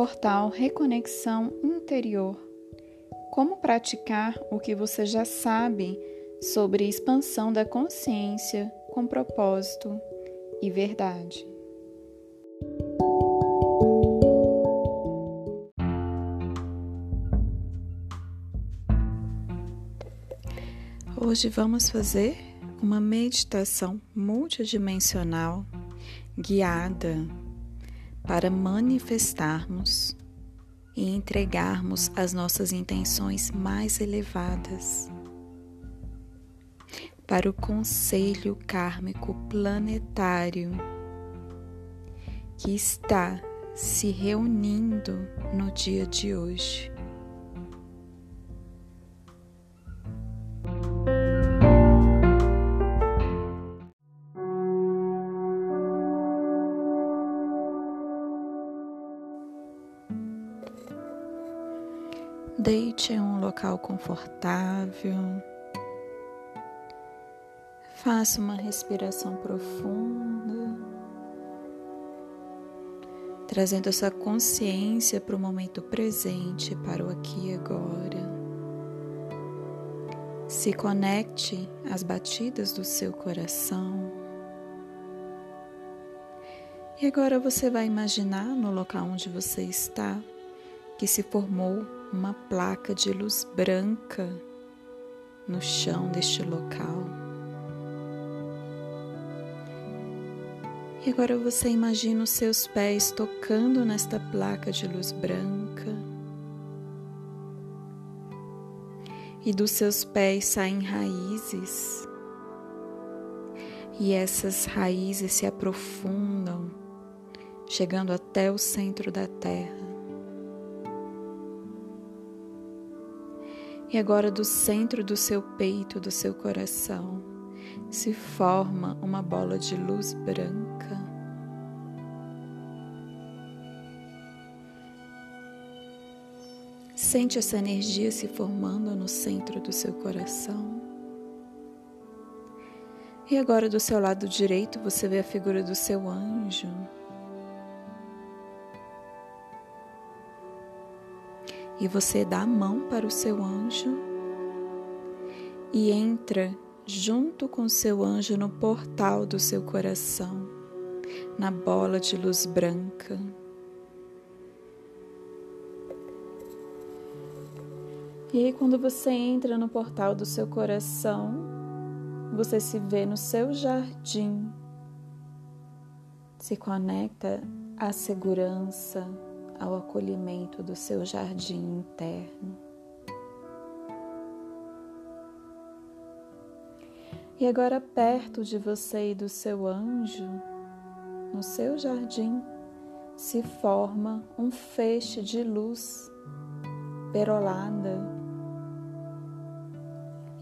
Portal Reconexão Interior. Como praticar o que você já sabe sobre expansão da consciência com propósito e verdade. Hoje vamos fazer uma meditação multidimensional guiada para manifestarmos e entregarmos as nossas intenções mais elevadas para o conselho kármico planetário que está se reunindo no dia de hoje. Deite em um local confortável. Faça uma respiração profunda, trazendo essa consciência para o momento presente, para o aqui e agora. Se conecte às batidas do seu coração. E agora você vai imaginar no local onde você está que se formou uma placa de luz branca no chão deste local. E agora você imagina os seus pés tocando nesta placa de luz branca. E dos seus pés saem raízes. E essas raízes se aprofundam, chegando até o centro da terra. E agora, do centro do seu peito, do seu coração, se forma uma bola de luz branca. Sente essa energia se formando no centro do seu coração. E agora, do seu lado direito, você vê a figura do seu anjo. E você dá a mão para o seu anjo e entra junto com seu anjo no portal do seu coração, na bola de luz branca. E aí, quando você entra no portal do seu coração, você se vê no seu jardim, se conecta à segurança, ao acolhimento do seu jardim interno. E agora, perto de você e do seu anjo, no seu jardim, se forma um feixe de luz perolada.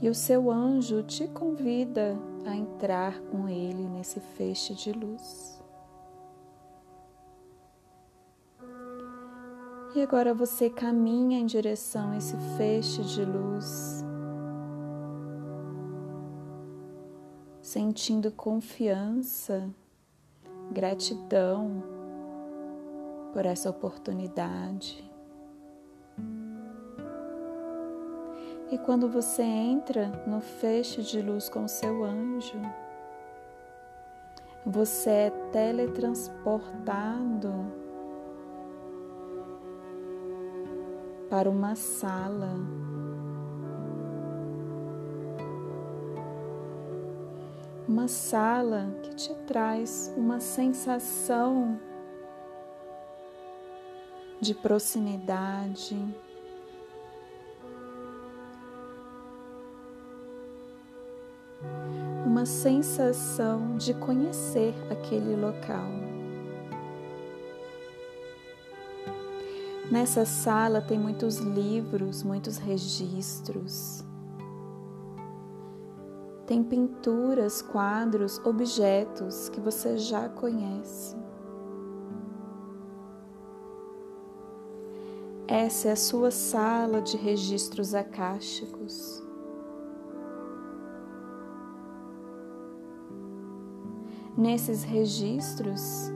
E o seu anjo te convida a entrar com ele nesse feixe de luz. E agora você caminha em direção a esse feixe de luz, sentindo confiança, gratidão por essa oportunidade. E quando você entra no feixe de luz com seu anjo, você é teletransportado para uma sala. Uma sala que te traz uma sensação de proximidade, uma sensação de conhecer aquele local. Nessa sala tem muitos livros, muitos registros. Tem pinturas, quadros, objetos que você já conhece. Essa é a sua sala de registros akáshicos. Nesses registros,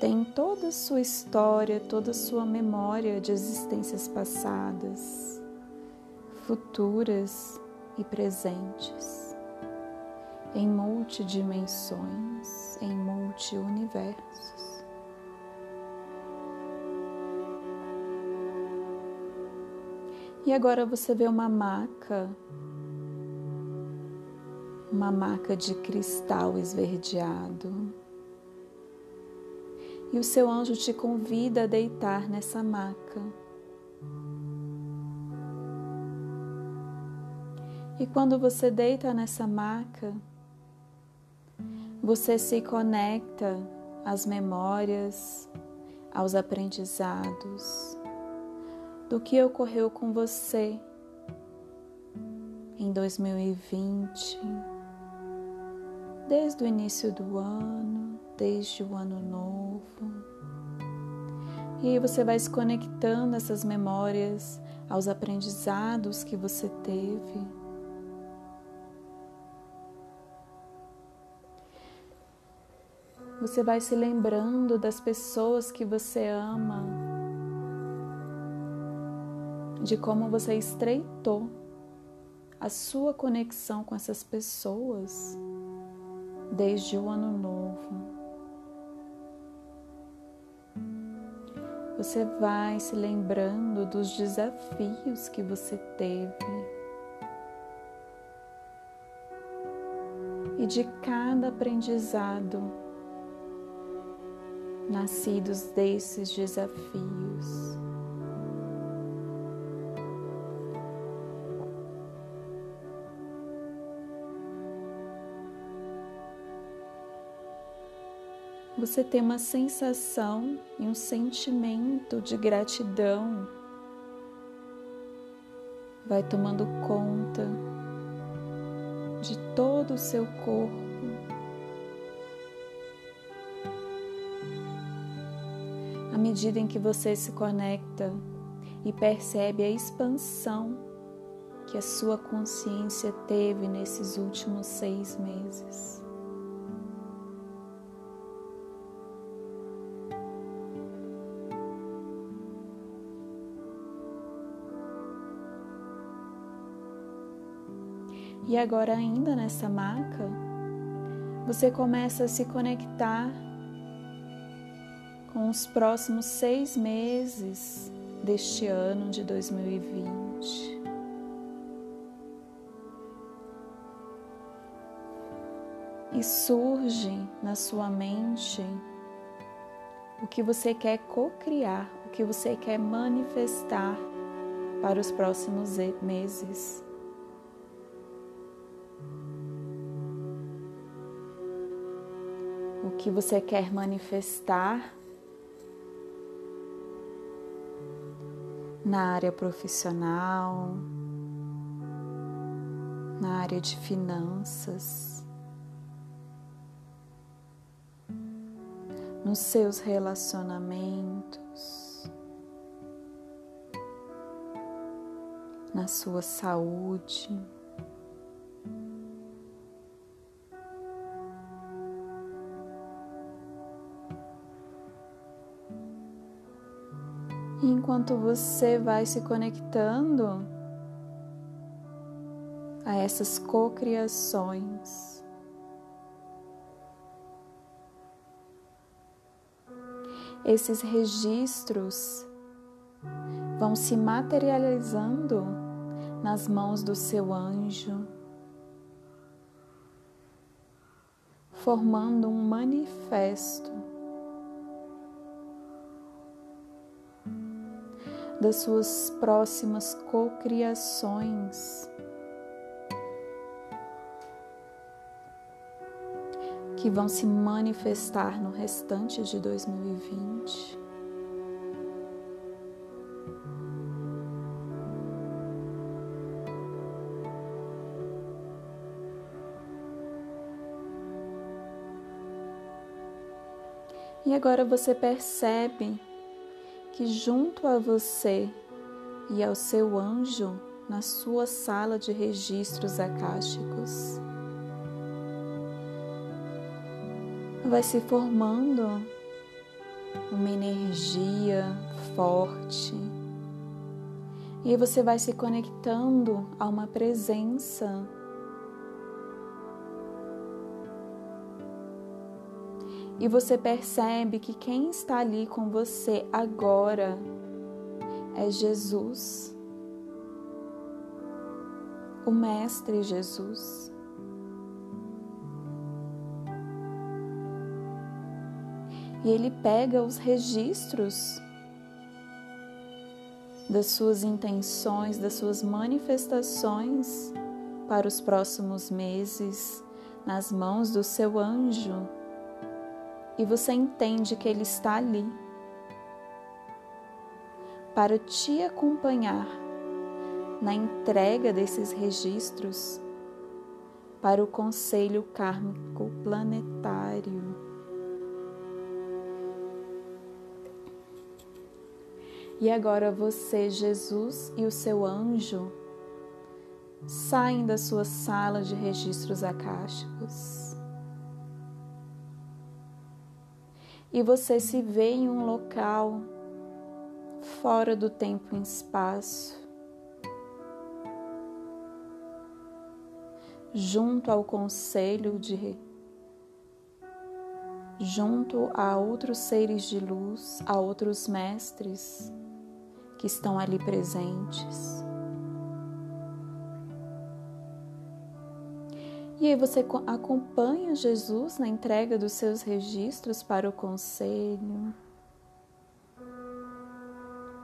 tem toda a sua história, toda a sua memória de existências passadas, futuras e presentes, em multidimensões, em multiuniversos. E agora você vê uma maca, uma maca de cristal esverdeado e o seu anjo te convida a deitar nessa maca. E quando você deita nessa maca, você se conecta às memórias, aos aprendizados do que ocorreu com você em 2020, desde o início do ano, desde o ano novo. E aí você vai se conectando essas memórias aos aprendizados que você teve. Você vai se lembrando das pessoas que você ama, de como você estreitou a sua conexão com essas pessoas desde o ano novo. Você vai se lembrando dos desafios que você teve e de cada aprendizado nascidos desses desafios. Você tem uma sensação e um sentimento de gratidão. Vai tomando conta de todo o seu corpo. À medida em que você se conecta e percebe a expansão que a sua consciência teve nesses últimos seis meses. E agora, ainda nessa maca, você começa a se conectar com os próximos seis meses deste ano de 2020. E surge na sua mente o que você quer co-criar, o que você quer manifestar para os próximos meses. Que você quer manifestar na área profissional, na área de finanças, nos seus relacionamentos, na sua saúde. Enquanto você vai se conectando a essas cocriações. Esses registros vão se materializando nas mãos do seu anjo, formando um manifesto das suas próximas cocriações. Que vão se manifestar no restante de 2020. E agora você percebe que junto a você e ao seu anjo na sua sala de registros akáshicos vai se formando uma energia forte. E você vai se conectando a uma presença. E você percebe que quem está ali com você agora é Jesus, o Mestre Jesus. E ele pega os registros das suas intenções, das suas manifestações para os próximos meses nas mãos do seu anjo. E você entende que ele está ali para te acompanhar na entrega desses registros para o Conselho Kármico Planetário. E agora você, Jesus e o seu anjo saem da sua sala de registros acásticos. E você se vê em um local fora do tempo e espaço, junto ao conselho de junto a outros seres de luz, a outros mestres que estão ali presentes. E aí você acompanha Jesus na entrega dos seus registros para o conselho,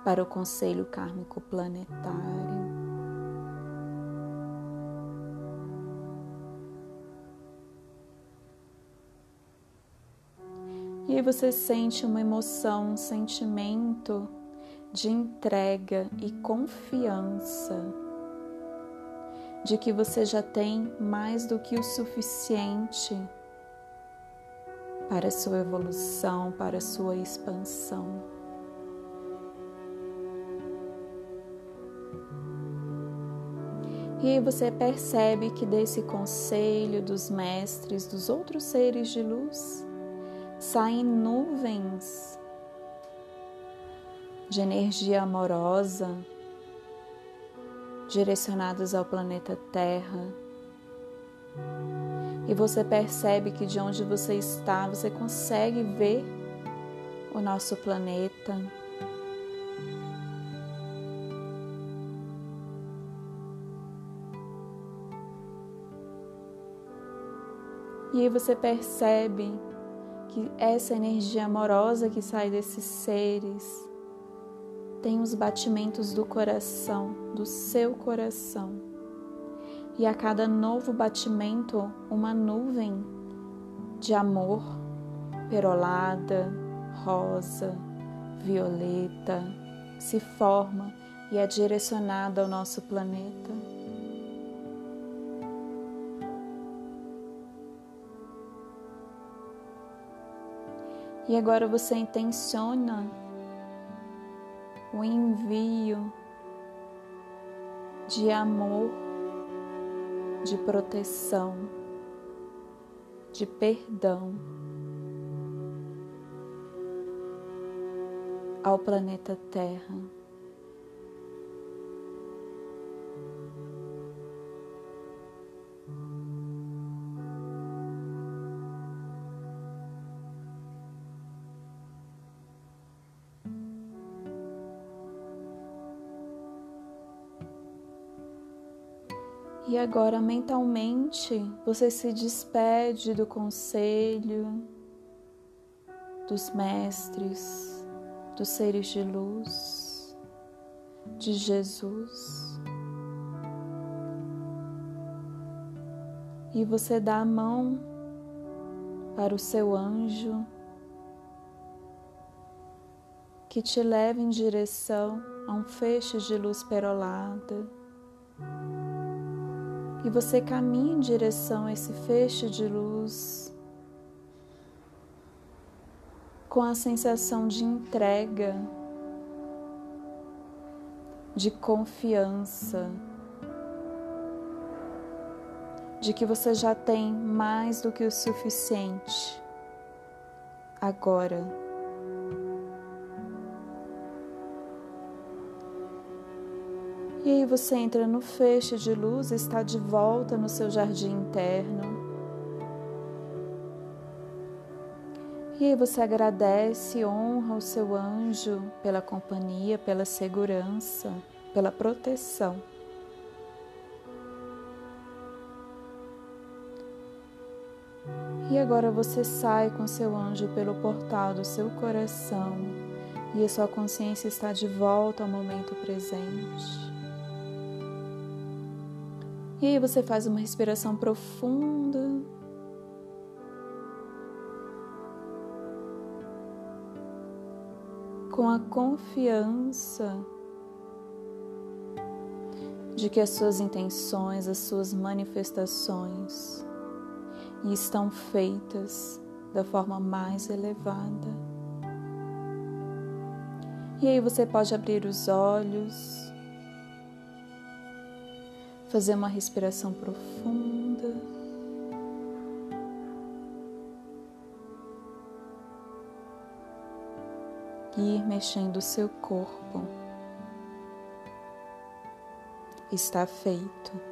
para o conselho kármico planetário. E aí você sente uma emoção, um sentimento de entrega e confiança de que você já tem mais do que o suficiente para a sua evolução, para a sua expansão. E você percebe que desse conselho dos mestres, dos outros seres de luz, saem nuvens de energia amorosa direcionados ao planeta Terra. E você percebe que de onde você está, você consegue ver o nosso planeta. E aí você percebe que essa energia amorosa que sai desses seres tem os batimentos do coração, do seu coração. E a cada novo batimento, uma nuvem de amor perolada, rosa, violeta se forma e é direcionada ao nosso planeta. E agora você intenciona o envio de amor, de proteção, de perdão ao planeta Terra. E agora, mentalmente, você se despede do conselho, dos mestres, dos seres de luz, de Jesus. E você dá a mão para o seu anjo que te leva em direção a um feixe de luz perolada e você caminha em direção a esse feixe de luz com a sensação de entrega, de confiança, de que você já tem mais do que o suficiente agora E aí você entra no feixe de luz, está de volta no seu jardim interno. E aí você agradece e honra o seu anjo pela companhia, pela segurança, pela proteção. E agora você sai com seu anjo pelo portal do seu coração e a sua consciência está de volta ao momento presente. E aí você faz uma respiração profunda. Com a confiança de que as suas intenções, as suas manifestações estão feitas da forma mais elevada. E aí você pode abrir os olhos fazer uma respiração profunda. E ir mexendo o seu corpo. Está feito.